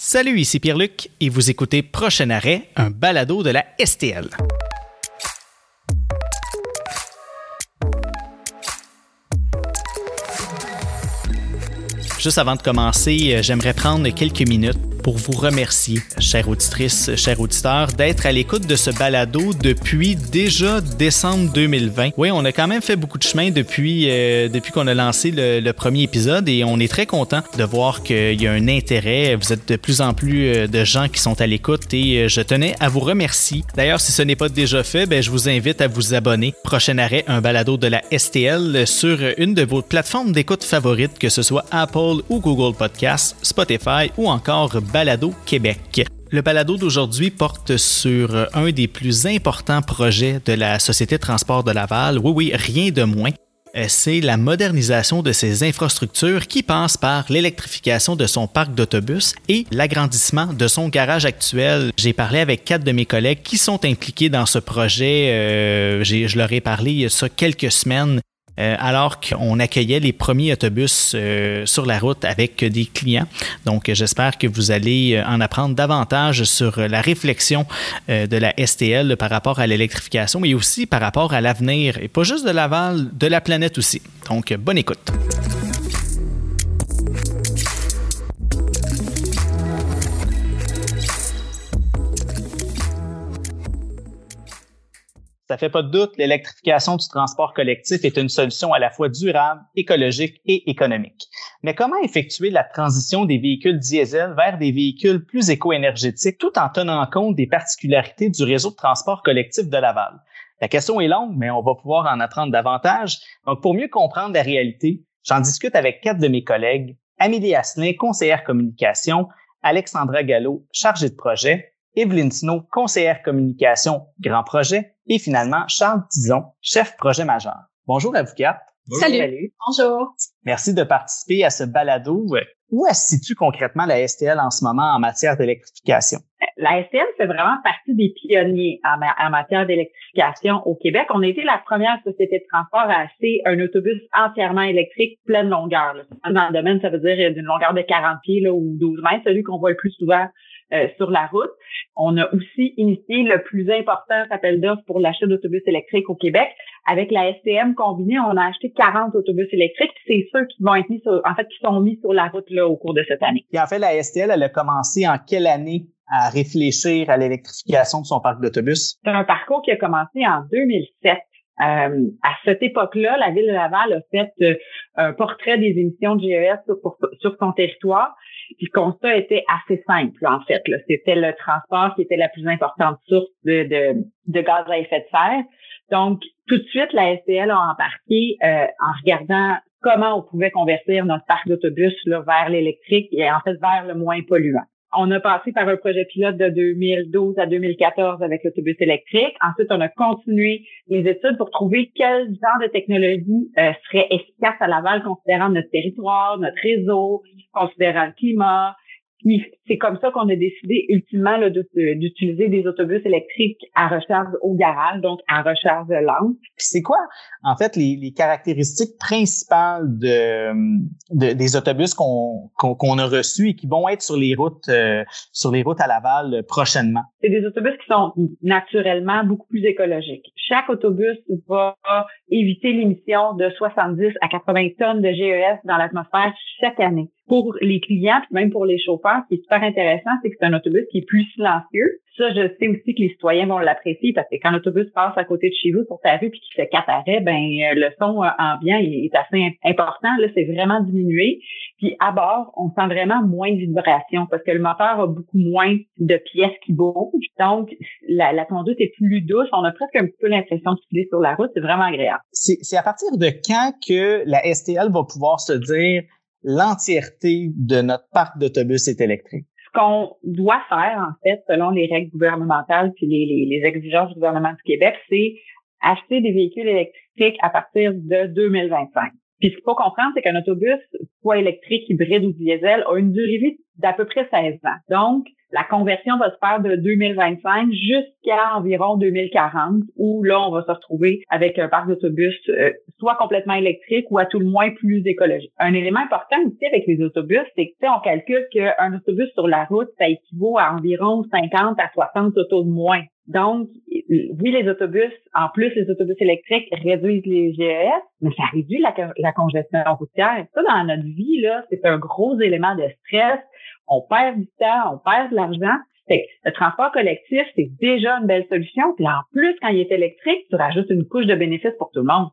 Salut, ici Pierre-Luc et vous écoutez Prochain arrêt, un balado de la STL. Juste avant de commencer, euh, j'aimerais prendre quelques minutes pour vous remercier, chère auditrice, chers auditeurs, d'être à l'écoute de ce balado depuis déjà décembre 2020. Oui, on a quand même fait beaucoup de chemin depuis, euh, depuis qu'on a lancé le, premier épisode et on est très content de voir qu'il y a un intérêt. Vous êtes de plus en plus euh, de gens qui sont à l'écoute et euh, je tenais à vous remercier. D'ailleurs, si ce n'est pas déjà fait, ben, je vous invite à vous abonner. Prochain arrêt, un balado de la STL sur une de vos plateformes d'écoute favorites, que ce soit Apple ou Google Podcasts, Spotify ou encore Le balado d'aujourd'hui porte sur un des plus importants projets de la Société de transport de Laval. Oui, oui, rien de moins. Euh, c'est la modernisation de ses infrastructures qui passe par l'électrification de son parc d'autobus et l'agrandissement de son garage actuel. J'ai parlé avec quatre de mes collègues qui sont impliqués dans ce projet. Euh, je leur ai parlé il y a quelques semaines euh, alors qu'on accueillait les premiers autobus euh, sur la route avec des clients. Donc, j'espère que vous allez euh, en apprendre davantage sur la réflexion de la STL par rapport à l'électrification, mais aussi par rapport à l'avenir, et pas juste de Laval, de la planète aussi. Donc, bonne écoute. Ça fait pas de doute, l'électrification du transport collectif est une solution à la fois durable, écologique et économique. Mais comment effectuer la transition des véhicules diesel vers des véhicules plus éco-énergétiques tout en tenant compte des particularités du réseau de transport collectif de Laval? La question est longue, mais on va pouvoir en apprendre davantage. Donc, pour mieux comprendre la réalité, j'en discute avec quatre de mes collègues, Amélie Asselin, conseillère communication, Alexandra Gallo, chargée de projet, Evelyne Snow, conseillère communication, grand projet, et finalement Charles Tison, chef projet majeur. Bonjour à vous quatre. Salut. Bonjour. Merci de participer à ce balado. Où se situe concrètement la STL en ce moment en matière d'électrification? La STL fait vraiment partie des pionniers en, matière d'électrification au Québec. On a été la première société de transport à acheter un autobus entièrement électrique pleine longueur. Dans le domaine, ça veut dire d'une longueur de 40 pieds là, ou 12 mètres, celui qu'on voit le plus souvent euh, sur la route. On a aussi initié le plus important appel d'offres pour l'achat d'autobus électriques au Québec. Avec la STM combinée, on a acheté 40 autobus électriques. C'est ceux qui vont être mis sur, en fait, qui sont mis sur la route là au cours de cette année. Et en fait, la STL, elle a commencé en quelle année à réfléchir à l'électrification de son parc d'autobus? C'est un parcours qui a commencé en 2007. Euh, à cette époque-là, la ville de Laval a fait euh, un portrait des émissions de GES sur, sur son territoire. Puis le constat était assez simple, en fait. C'était le transport qui était la plus importante source de, de, de, gaz à effet de serre. Donc, tout de suite, la STL a embarqué euh, en regardant comment on pouvait convertir notre parc d'autobus vers l'électrique et en fait vers le moins polluant. On a passé par un projet pilote de 2012 à 2014 avec l'autobus électrique. Ensuite, on a continué les études pour trouver quel genre de technologie euh, serait efficace à Laval, considérant notre territoire, notre réseau, considérant le climat, c'est comme ça qu'on a décidé ultimement d'utiliser des autobus électriques à recharge au garage, donc à recharge lente. C'est quoi, en fait, les, caractéristiques principales de, des autobus qu'on qu'on a reçus et qui vont être sur les routes euh, sur les routes à Laval prochainement? C'est des autobus qui sont naturellement beaucoup plus écologiques. Chaque autobus va éviter l'émission de 70 à 80 tonnes de GES dans l'atmosphère chaque année pour les clients, puis même pour les chauffeurs, ce qui est super intéressant, c'est que c'est un autobus qui est plus silencieux. Ça, je sais aussi que les citoyens vont l'apprécier parce que quand l'autobus passe à côté de chez vous sur ta rue puis qu'il fait quatre arrêts, ben euh, le son euh, ambiant est assez important. Là, c'est vraiment diminué. Puis à bord, on sent vraiment moins de vibrations parce que le moteur a beaucoup moins de pièces qui bougent. Donc, la, la conduite est plus douce. On a presque un peu l'impression de filer sur la route. C'est vraiment agréable. C'est à partir de quand que la STL va pouvoir se dire l'entièreté de notre parc d'autobus est électrique? Ce qu'on doit faire, en fait, selon les règles gouvernementales puis les, les, les exigences du gouvernement du Québec, c'est acheter des véhicules électriques à partir de 2025. Puis ce qu'il faut comprendre, c'est qu'un autobus, soit électrique, hybride ou diesel, a une durée d'à peu près 16 ans. Donc, la conversion va se faire de 2025 jusqu'à environ 2040, où là, on va se retrouver avec un parc d'autobus euh, soit complètement électrique ou à tout le moins plus écologique. Un élément important aussi avec les autobus, c'est que on calcule qu'un autobus sur la route, ça équivaut à environ 50 à 60 autos de moins. Donc, oui, les autobus, en plus, les autobus électriques réduisent les GES, mais ça réduit la, la congestion routière. Ça, dans notre vie, là, c'est un gros élément de stress on perd du temps, on perd de l'argent. le transport collectif, c'est déjà une belle solution. Puis en plus, quand il est électrique, tu rajoutes une couche de bénéfices pour tout le monde.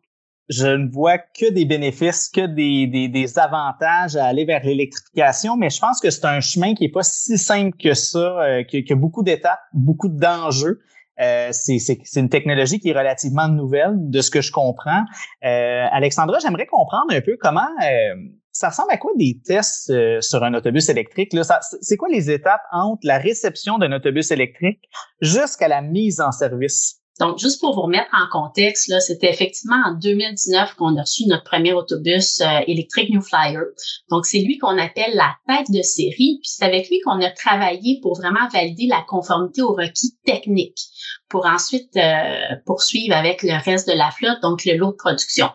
Je ne vois que des bénéfices, que des, des, avantages à aller vers l'électrification, mais je pense que c'est un chemin qui est pas si simple que ça, euh, qui, a beaucoup d'étapes, beaucoup d'enjeux. Euh, c'est une technologie qui est relativement nouvelle, de ce que je comprends. Euh, Alexandra, j'aimerais comprendre un peu comment euh, ça ressemble à quoi des tests euh, sur un autobus électrique? C'est quoi les étapes entre la réception d'un autobus électrique jusqu'à la mise en service? Donc, juste pour vous remettre en contexte, là, c'était effectivement en 2019 qu'on a reçu notre premier autobus euh, électrique New Flyer. Donc, c'est lui qu'on appelle la tête de série. Puis c'est avec lui qu'on a travaillé pour vraiment valider la conformité aux requis techniques pour ensuite euh, poursuivre avec le reste de la flotte, donc le lot de production.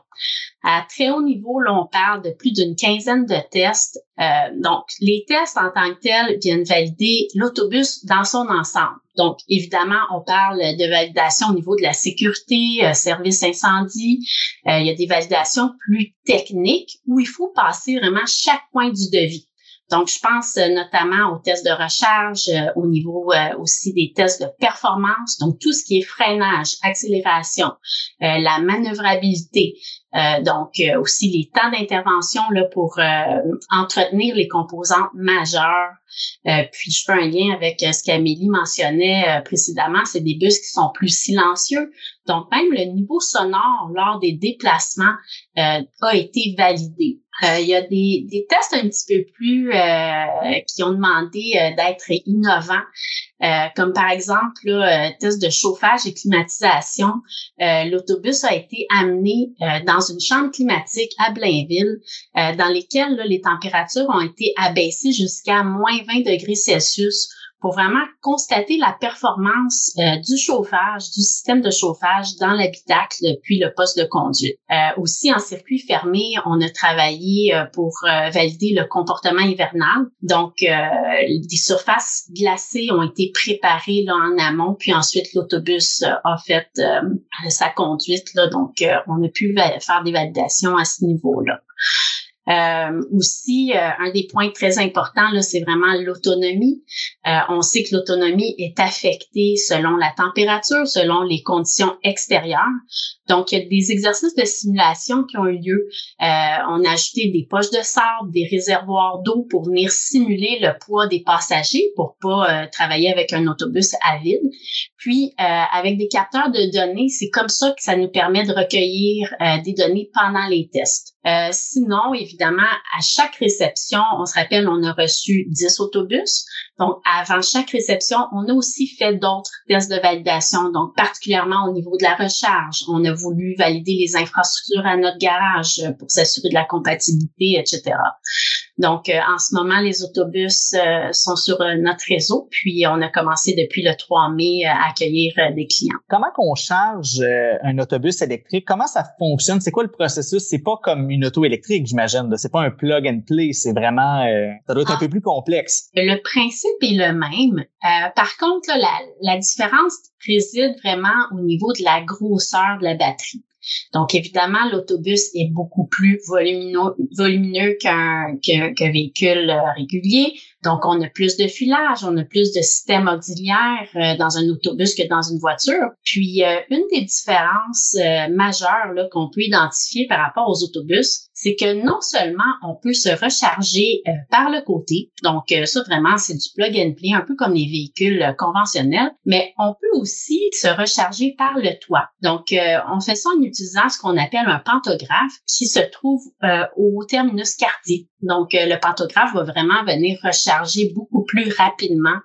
À très haut niveau, là, on parle de plus d'une quinzaine de tests. Euh, donc, les tests en tant que tels viennent valider l'autobus dans son ensemble. Donc, évidemment, on parle de validation au niveau de la sécurité, euh, service incendie. Euh, il y a des validations plus techniques où il faut passer vraiment chaque point du devis. Donc, je pense euh, notamment aux tests de recharge, euh, au niveau euh, aussi des tests de performance, donc tout ce qui est freinage, accélération, la manœuvrabilité, donc aussi les temps d'intervention là pour entretenir les composantes majeures. puis je fais un lien avec ce qu'Amélie mentionnait précédemment, c'est des bus qui sont plus silencieux. Donc même le niveau sonore lors des déplacements a été validé. Euh, il y a des, des, tests un petit peu plus euh, qui ont demandé euh, d'être innovants, comme par exemple là, test de chauffage et climatisation. L'autobus a été amené dans une chambre climatique à Blainville, dans lesquelles les températures ont été abaissées jusqu'à moins 20 degrés Celsius pour vraiment constater la performance euh, du chauffage, du système de chauffage dans l'habitacle puis le poste de conduite. Euh, aussi en circuit fermé, on a travaillé euh, pour valider le comportement hivernal. Donc, des surfaces glacées ont été préparées là, en amont, puis ensuite l'autobus a fait sa conduite. Là, donc, on a pu faire des validations à ce niveau-là. Euh, aussi, euh, un des points très importants, c'est vraiment l'autonomie. Euh, on sait que l'autonomie est affectée selon la température, selon les conditions extérieures. Donc, il y a des exercices de simulation qui ont eu lieu. on a ajouté des poches de sable, des réservoirs d'eau pour venir simuler le poids des passagers pour pas travailler avec un autobus à vide. Puis, avec des capteurs de données, c'est comme ça que ça nous permet de recueillir des données pendant les tests. Sinon, évidemment, évidemment, à chaque réception, on se rappelle, on a reçu 10 autobus. Donc, avant chaque réception, on a aussi fait d'autres tests de validation, donc particulièrement au niveau de la recharge. On a voulu valider les infrastructures à notre garage pour s'assurer de la compatibilité, etc. Donc, euh, en ce moment, les autobus euh, sont sur euh, notre réseau, puis on a commencé depuis le 3 mai à accueillir des clients. Comment qu'on charge un autobus électrique? Comment ça fonctionne? C'est quoi le processus? C'est pas comme une auto électrique, j'imagine. C'est pas un plug and play. C'est vraiment, ça doit être un ah. peu plus complexe. Le principe est le même. par contre, la, la différence réside vraiment au niveau de la grosseur de la batterie. Donc, évidemment, l'autobus est beaucoup plus volumineux, qu'un véhicule euh, régulier. Donc, on a plus de filage, on a plus de systèmes auxiliaires euh, dans un autobus que dans une voiture. Puis, euh, une des différences majeures qu'on peut identifier par rapport aux autobus, c'est que non seulement on peut se recharger par le côté, donc ça vraiment c'est du plug and play, un peu comme les véhicules conventionnels, mais on peut aussi se recharger par le toit. Donc, on fait ça en utilisant ce qu'on appelle un pantographe qui se trouve au terminus cardiaque. Donc, le pantographe va vraiment venir recharger beaucoup plus rapidement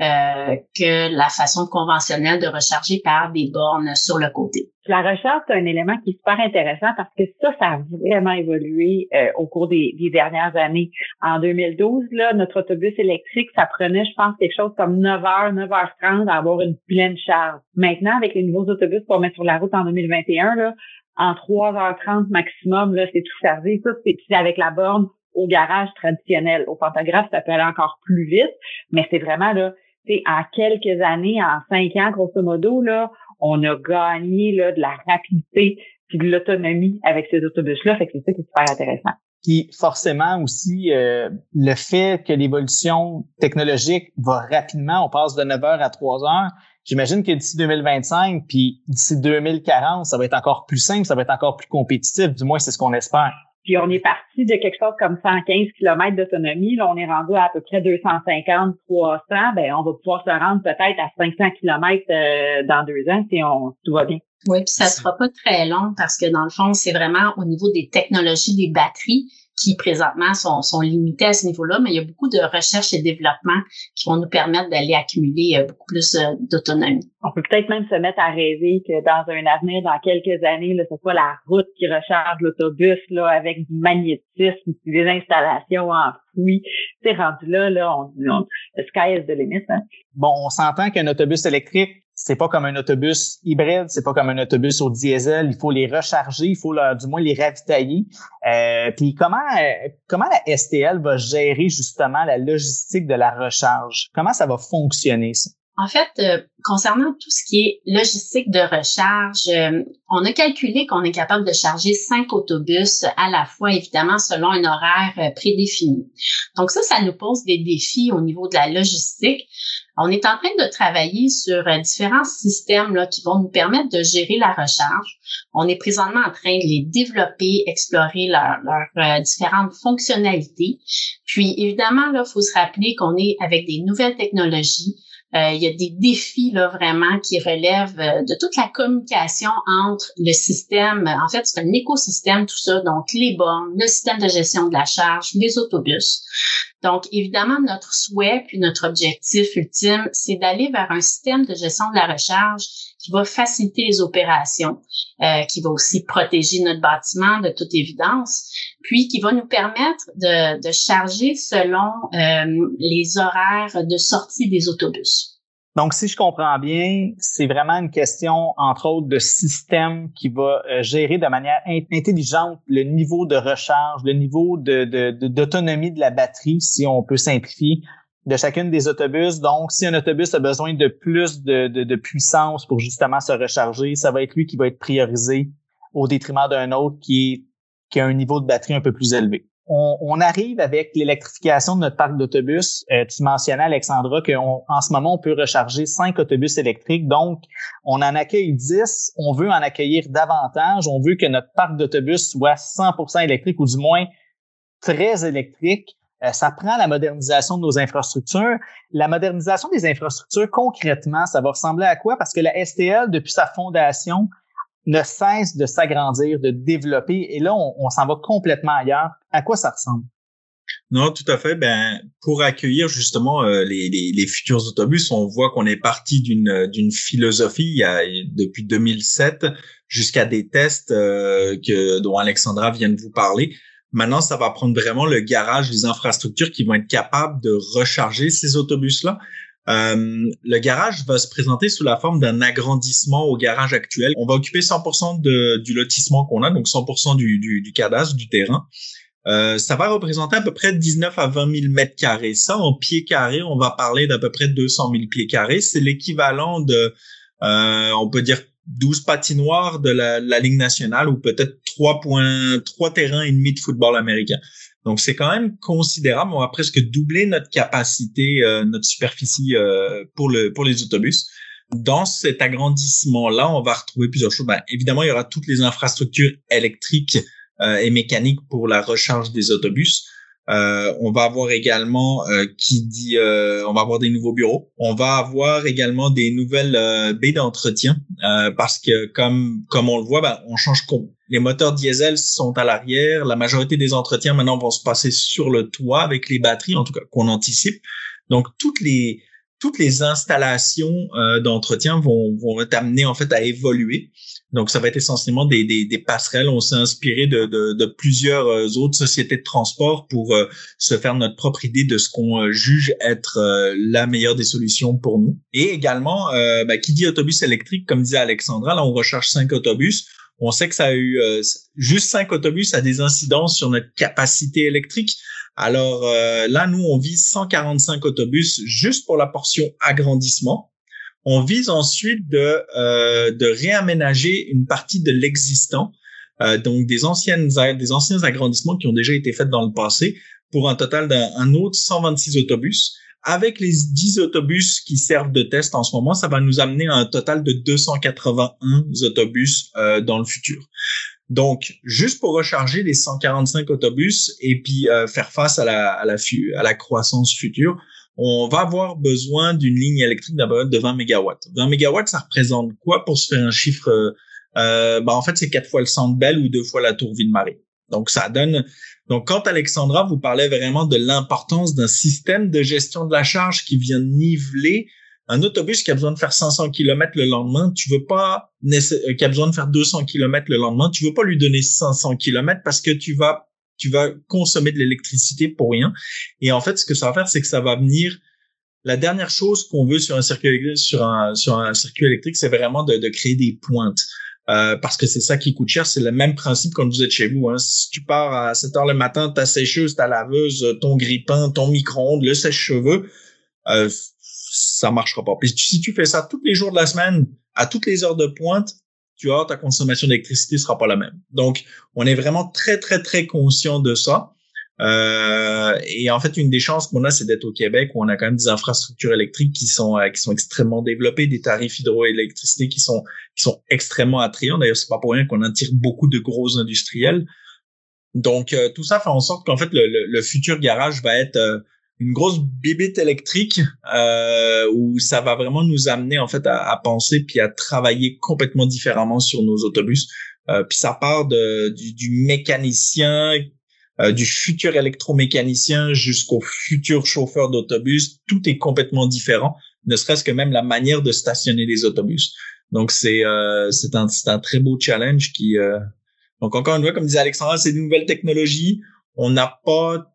euh, que la façon conventionnelle de recharger par des bornes sur le côté. La recharge, c'est un élément qui est super intéressant parce que ça, ça a vraiment évolué euh, au cours des, dernières années. En 2012, là, notre autobus électrique, ça prenait, je pense, quelque chose comme 9h, 9h30 à avoir une pleine charge. Maintenant, avec les nouveaux autobus qu'on met sur la route en 2021, là, en 3h30 maximum, là, c'est tout chargé. Ça, c'est avec la borne au garage traditionnel. Au pantographe, ça peut aller encore plus vite, mais c'est vraiment là, en quelques années, en cinq ans, grosso modo, là, on a gagné là, de la rapidité puis de l'autonomie avec ces autobus-là. Fait que c'est ça qui est super intéressant. Puis forcément aussi, euh, le fait que l'évolution technologique va rapidement, on passe de 9 heures à 3 heures, j'imagine que d'ici 2025, puis d'ici 2040, ça va être encore plus simple, ça va être encore plus compétitif, du moins c'est ce qu'on espère. Puis on est parti de quelque chose comme 115 km d'autonomie. Là, on est rendu à, à peu près 250, 300. Ben, on va pouvoir se rendre peut-être à 500 km euh, dans deux ans si on tout va bien. Oui, puis ça sera pas très long parce que dans le fond, c'est vraiment au niveau des technologies des batteries qui présentement sont, sont limités à ce niveau-là, mais il y a beaucoup de recherche et développement qui vont nous permettre d'aller accumuler euh, beaucoup plus euh, d'autonomie. On peut peut-être même se mettre à rêver que dans un avenir, dans quelques années, là, ce soit la route qui recharge l'autobus là avec du magnétisme, des installations en oui, c'est rendu là, là, on, on, le sky is the limit. Hein. Bon, on s'entend qu'un autobus électrique, c'est pas comme un autobus hybride, c'est pas comme un autobus au diesel. Il faut les recharger, il faut du moins les ravitailler. Euh, puis comment euh, comment la STL va gérer justement la logistique de la recharge? Comment ça va fonctionner ça? En fait, euh, concernant tout ce qui est logistique de recharge, euh, on a calculé qu'on est capable de charger cinq autobus à la fois, évidemment, selon un horaire euh, prédéfini. Donc ça, ça nous pose des défis au niveau de la logistique. On est en train de travailler sur différents systèmes là, qui vont nous permettre de gérer la recharge. On est présentement en train de les développer, explorer leurs différentes fonctionnalités. Puis, évidemment, il faut se rappeler qu'on est avec des nouvelles technologies. Euh, il y a des défis là vraiment qui relèvent euh, de toute la communication entre le système. En fait, c'est un écosystème tout ça, donc les bornes, le système de gestion de la charge, les autobus. Donc, évidemment, notre souhait puis notre objectif ultime, c'est d'aller vers un système de gestion de la recharge qui va faciliter les opérations, euh, qui va aussi protéger notre bâtiment de toute évidence, puis qui va nous permettre de, charger selon euh, les horaires de sortie des autobus. Donc, si je comprends bien, c'est vraiment une question, entre autres, de système qui va euh, gérer de manière intelligente le niveau de recharge, le niveau d'autonomie de, la batterie, si on peut simplifier, de chacune des autobus. Donc, si un autobus a besoin de plus de, de, puissance pour justement se recharger, ça va être lui qui va être priorisé au détriment d'un autre qui, est, qui a un niveau de batterie un peu plus élevé on, arrive avec l'électrification de notre parc d'autobus. Euh, tu mentionnais, Alexandra, qu'en ce moment, on peut recharger cinq autobus électriques. Donc, on en accueille 10. On veut en accueillir davantage. On veut que notre parc d'autobus soit 100% électrique ou du moins très électrique. Euh, ça prend la modernisation de nos infrastructures. La modernisation des infrastructures, concrètement, ça va ressembler à quoi? Parce que la STL, depuis sa fondation, ne cesse de s'agrandir, de développer. Et là, on, s'en va complètement ailleurs. À quoi ça ressemble? Non, tout à fait. Ben, pour accueillir justement euh, les, futurs autobus, on voit qu'on est parti d'une d'une philosophie il y a, depuis 2007 jusqu'à des tests euh, que dont Alexandra vient de vous parler. Maintenant, ça va prendre vraiment le garage, les infrastructures qui vont être capables de recharger ces autobus-là. Euh, le garage va se présenter sous la forme d'un agrandissement au garage actuel. On va occuper 100% de, du lotissement qu'on a, donc 100% du, cadastre, du terrain. Euh, ça va représenter à peu près 19 à 20 000 mètres carrés. Ça, en pieds carrés, on va parler d'à peu près 200 000 pieds carrés. C'est l'équivalent de, euh, on peut dire, 12 patinoires de la, la Ligue nationale ou peut-être 3.3 terrains et demi de football américain. Donc c'est quand même considérable. On va presque doubler notre capacité, euh, notre superficie euh, pour le pour les autobus. Dans cet agrandissement-là, on va retrouver plusieurs choses. Ben, évidemment, il y aura toutes les infrastructures électriques euh, et mécaniques pour la recharge des autobus. Euh, on va avoir également euh, qui dit euh, on va avoir des nouveaux bureaux. On va avoir également des nouvelles baies d'entretien parce que comme comme on le voit, ben, on change les moteurs diesel sont à l'arrière. La majorité des entretiens maintenant vont se passer sur le toit avec les batteries, en tout cas qu'on anticipe. Donc toutes les toutes les installations euh, d'entretien vont, vont être amenées en fait à évoluer. Donc, ça va être essentiellement des, des, des passerelles. On s'est inspiré de, de, de, plusieurs euh, autres sociétés de transport pour euh, se faire notre propre idée de ce qu'on euh, juge être la meilleure des solutions pour nous. Et également, ben, qui dit autobus électrique, comme disait Alexandra, là, on recherche cinq autobus. On sait que ça a eu juste cinq autobus a des incidences sur notre capacité électrique. Alors là, nous, on vise 145 autobus juste pour la portion agrandissement. On vise ensuite de, euh, de réaménager une partie de l'existant, euh, donc des anciennes des anciens agrandissements qui ont déjà été faits dans le passé, pour un total d'un autre 126 autobus. Avec les 10 autobus qui servent de test en ce moment, ça va nous amener à un total de 281 autobus euh, dans le futur. Donc, juste pour recharger les 145 autobus et puis euh, faire face à la, à la, à la croissance future, on va avoir besoin d'une ligne électrique d'abord de 20 mégawatts. 20 mégawatts, ça représente quoi pour se faire un chiffre euh ben, En fait, c'est quatre fois le centre Bell ou deux fois la tour Ville-Marie. Donc, ça donne... Donc, quand Alexandra vous parlait vraiment de l'importance d'un système de gestion de la charge qui vient niveler un autobus qui a besoin de faire 500 km le lendemain, tu veux pas euh, qui a besoin de faire 200 km le lendemain, tu veux pas lui donner 500 km parce que tu vas tu vas consommer de l'électricité pour rien. Et en fait, ce que ça va faire, c'est que ça va venir. La dernière chose qu'on veut sur un circuit sur un sur un circuit électrique, c'est vraiment de, de, créer des pointes. Euh, parce que c'est ça qui coûte cher. C'est le même principe quand vous êtes chez vous. Hein. Si tu pars à 7 heures le matin, ta sécheuse, ta laveuse, ton grippin, ton micro-ondes, le sèche-cheveux, euh, ça marchera pas. Si tu fais ça tous les jours de la semaine, à toutes les heures de pointe, tu vois, ta consommation d'électricité sera pas la même. Donc, on est vraiment très, très, très conscient de ça. Euh, et en fait, une des chances qu'on a, c'est d'être au Québec où on a quand même des infrastructures électriques qui sont euh, qui sont extrêmement développées, des tarifs hydroélectricité qui sont qui sont extrêmement attrayants. D'ailleurs, c'est pas pour rien qu'on attire beaucoup de gros industriels. Donc, euh, tout ça fait en sorte qu'en fait, le, le, futur garage va être euh, une grosse bibite électrique euh, où ça va vraiment nous amener en fait à, penser puis à travailler complètement différemment sur nos autobus. Euh, puis ça part de, du, du mécanicien, euh, du futur électromécanicien jusqu'au futur chauffeur d'autobus. Tout est complètement différent, ne serait-ce que même la manière de stationner les autobus. Donc c'est euh, c'est un c'est un très beau challenge qui euh, donc encore une fois comme disait Alexandra, c'est une nouvelle technologie. On n'a pas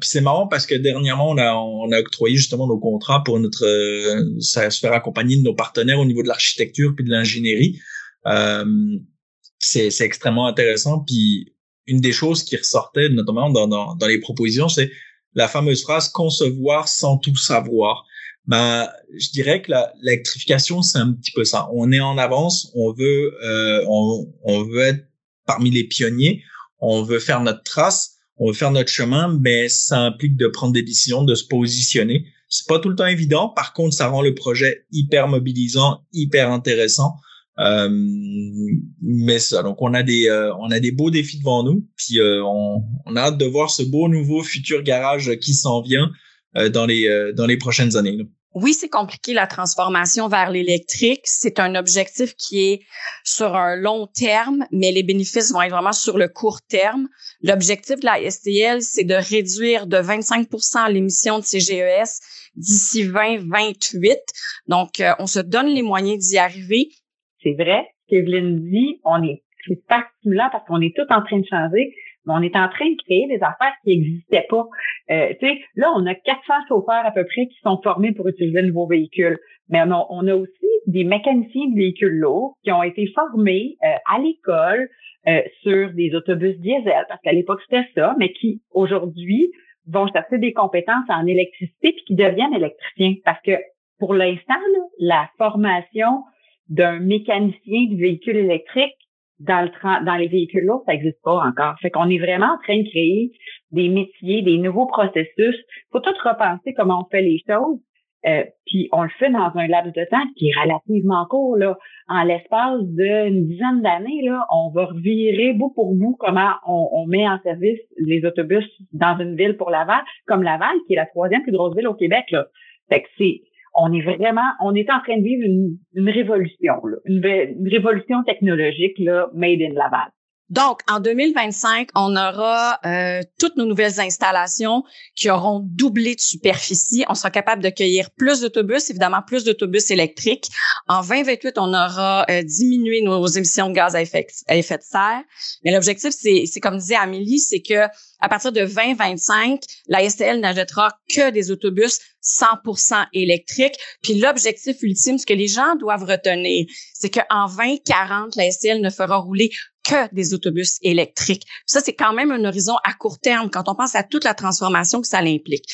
puis c'est marrant parce que dernièrement, on a, on a octroyé justement nos contrats pour notre euh, se faire accompagner de nos partenaires au niveau de l'architecture puis de l'ingénierie. Euh, c'est, c'est extrêmement intéressant. Puis une des choses qui ressortait notamment dans, dans, dans les propositions, c'est la fameuse phrase concevoir sans tout savoir. Ben, je dirais que l'électrification, c'est un petit peu ça. On est en avance, on veut, euh, on, on veut être parmi les pionniers, on veut faire notre trace, on veut faire notre chemin, mais ça implique de prendre des décisions, de se positionner. C'est pas tout le temps évident. Par contre, ça rend le projet hyper mobilisant, hyper intéressant. Euh, mais ça, donc on a des euh, on a des beaux défis devant nous, puis euh, on, on, a hâte de voir ce beau nouveau futur garage qui s'en vient dans les dans les prochaines années. Oui, c'est compliqué la transformation vers l'électrique. C'est un objectif qui est sur un long terme, mais les bénéfices vont être vraiment sur le court terme. L'objectif de la STL, c'est de réduire de 25% l'émission de CGES d'ici 2028. Donc, euh, on se donne les moyens d'y arriver. C'est vrai, qu'Evelyne dit, on est c'est stimulant parce qu'on est tout en train de changer on est en train de créer des affaires qui n'existaient pas. Euh, là, on a 400 chauffeurs à peu près qui sont formés pour utiliser de nouveaux véhicules. Mais on a, on a aussi des mécaniciens de véhicules lourds qui ont été formés euh, à l'école euh, sur des autobus diesel, parce qu'à l'époque, c'était ça, mais qui, aujourd'hui, vont chercher des compétences en électricité puis qui deviennent électriciens. Parce que, pour l'instant, la formation d'un mécanicien de véhicule électrique dans le dans les véhicules lourds, ça n'existe pas encore. Fait qu'on est vraiment en train de créer des métiers, des nouveaux processus. Faut tout repenser comment on fait les choses. Euh, puis on le fait dans un laps de temps qui est relativement court. Là. En l'espace d'une dizaine d'années, là, on va revirer bout pour bout comment on, on, met en service les autobus dans une ville pour Laval, comme Laval, qui est la troisième plus grosse ville au Québec. Là. Fait que c'est on est vraiment, on est en train de vivre une, révolution, une, révolution technologique là, made in Laval. Donc, en 2025, on aura euh, toutes nos nouvelles installations qui auront doublé de superficie. On sera capable d'accueillir plus d'autobus, évidemment plus d'autobus électriques. En 2028, on aura euh, diminué nos émissions de gaz à effet, de serre. Mais l'objectif, c'est comme disait Amélie, c'est que à partir de 2025, la STL n'achètera que des autobus 100% électriques. Puis l'objectif ultime, ce que les gens doivent retenir, c'est qu'en 2040, la STL ne fera rouler que des autobus électriques. Ça, c'est quand même un horizon à court terme quand on pense à toute la transformation que ça implique.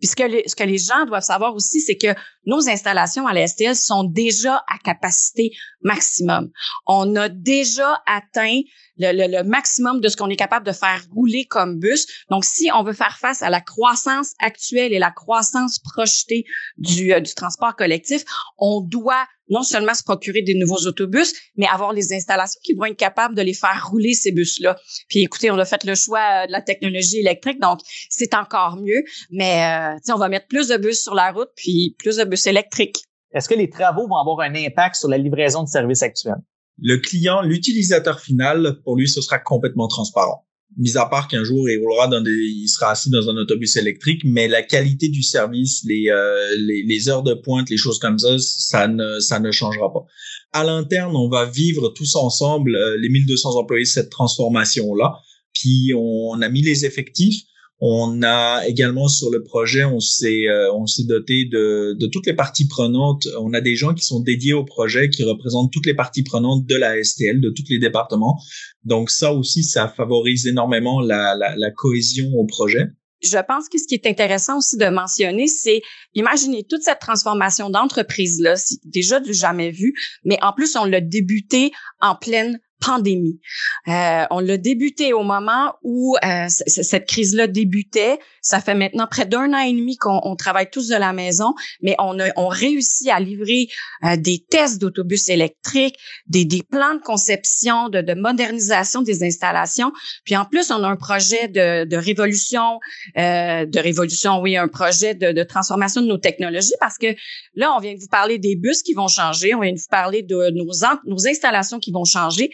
Puis ce que, les, gens doivent savoir aussi, c'est que nos installations à la STL sont déjà à capacité maximum. On a déjà atteint le, maximum de ce qu'on est capable de faire rouler comme bus. Donc, si on veut faire face à la croissance actuelle et la croissance projetée du, euh, du transport collectif, on doit non seulement se procurer des nouveaux autobus, mais avoir les installations qui vont être capables de les faire rouler, ces bus-là. Puis écoutez, on a fait le choix euh, de la technologie électrique, donc c'est encore mieux. Mais euh, on va mettre plus de bus sur la route, puis plus de bus électriques. Est-ce que les travaux vont avoir un impact sur la livraison de services actuels? Le client, l'utilisateur final, pour lui, ce sera complètement transparent mis à part qu'un jour il roulera dans des, il sera assis dans un autobus électrique, mais la qualité du service, les, euh, les, les, heures de pointe, les choses comme ça, ça ne, ça ne changera pas. À l'interne, on va vivre tous ensemble euh, les 1200 employés cette transformation là. Puis on a mis les effectifs. On a également sur le projet, on s'est euh, on s'est doté de, de toutes les parties prenantes. On a des gens qui sont dédiés au projet, qui représentent toutes les parties prenantes de la STL, de tous les départements. Donc ça aussi, ça favorise énormément la, la, la cohésion au projet. Je pense que ce qui est intéressant aussi de mentionner, c'est imaginez toute cette transformation d'entreprise-là, c'est déjà du jamais vu, mais en plus, on l'a débuté en pleine pandémie. Euh, on l'a débuté au moment où euh, cette crise-là débutait. Ça fait maintenant près d'un an et demi qu'on travaille tous de la maison, mais on a on réussit à livrer euh, des tests d'autobus électriques, des, des plans de conception, de, de, modernisation des installations. Puis en plus, on a un projet de, de révolution, euh, de révolution, oui, un projet de, de transformation de nos technologies parce que là, on vient de vous parler des bus qui vont changer, on vient de vous parler de nos, nos installations qui vont changer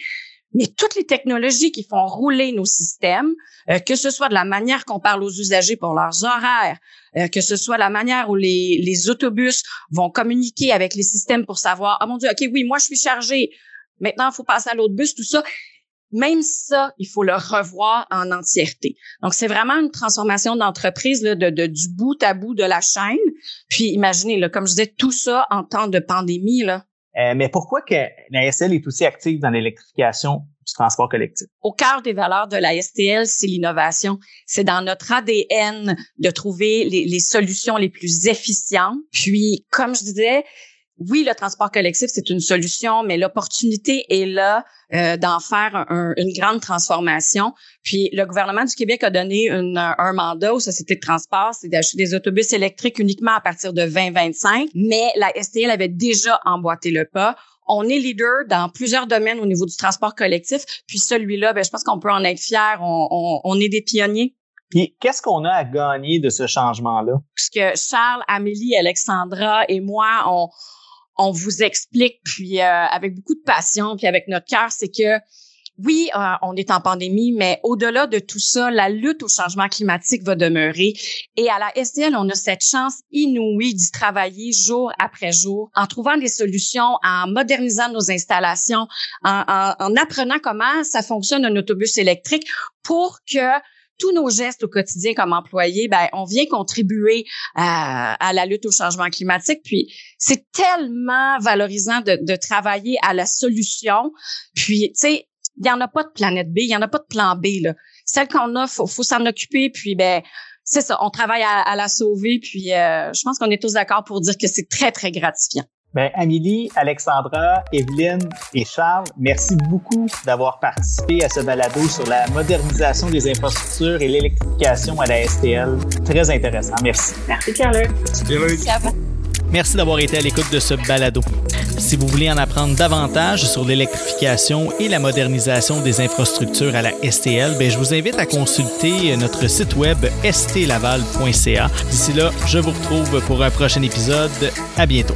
mais toutes les technologies qui font rouler nos systèmes, euh, que ce soit de la manière qu'on parle aux usagers pour leurs horaires, euh, que ce soit la manière où les, les autobus vont communiquer avec les systèmes pour savoir, ah mon Dieu, OK, oui, moi, je suis chargé. Maintenant, il faut passer à l'autre bus, tout ça. Même ça, il faut le revoir en entièreté. Donc, c'est vraiment une transformation d'entreprise de, de, du bout à bout de la chaîne. Puis, imaginez, là, comme je disais, tout ça en temps de pandémie, là, euh, mais pourquoi que la STL est aussi active dans l'électrification du transport collectif? Au cœur des valeurs de la STL, c'est l'innovation. C'est dans notre ADN de trouver les, les, solutions les plus efficientes. Puis, comme je disais, oui, le transport collectif, c'est une solution, mais l'opportunité est là euh, d'en faire une grande transformation. Puis le gouvernement du Québec a donné un mandat aux sociétés de transport, c'est d'acheter des autobus électriques uniquement à partir de 2025, mais la STL avait déjà emboîté le pas. On est leader dans plusieurs domaines au niveau du transport collectif, puis celui-là, ben, je pense qu'on peut en être fier. On, on est des pionniers. Puis qu'est-ce qu'on a à gagner de ce changement-là? Puisque Charles, Amélie, Alexandra et moi, on, on vous explique, puis euh, avec beaucoup de passion, puis avec notre cœur, c'est que oui, euh, on est en pandémie, mais au-delà de tout ça, la lutte au changement climatique va demeurer. Et à la STL, on a cette chance inouïe d'y travailler jour après jour, en trouvant des solutions, en modernisant nos installations, en, en apprenant comment ça fonctionne un autobus électrique pour que tous nos gestes au quotidien comme employés, ben, on vient contribuer à, à la lutte au changement climatique. Puis, c'est tellement valorisant de, de, travailler à la solution. Puis, tu sais, il n'y en a pas de planète B, il n'y en a pas de plan B. Là. Celle qu'on a, faut, faut s'en occuper. Puis, ben, c'est ça, on travaille à, à la sauver. Puis, euh, je pense qu'on est tous d'accord pour dire que c'est très, très gratifiant. Ben, Amélie, Alexandra, Evelyne et Charles, merci beaucoup d'avoir participé à ce balado sur la modernisation des infrastructures et l'électrification à la STL. Très intéressant. Merci. Merci, Pierre-Luc. Merci à vous. Merci d'avoir été à l'écoute de ce balado. Si vous voulez en apprendre davantage sur l'électrification et la modernisation des infrastructures à la STL, ben, je vous invite à consulter notre site web stlaval.ca. D'ici là, je vous retrouve pour un prochain épisode. À bientôt.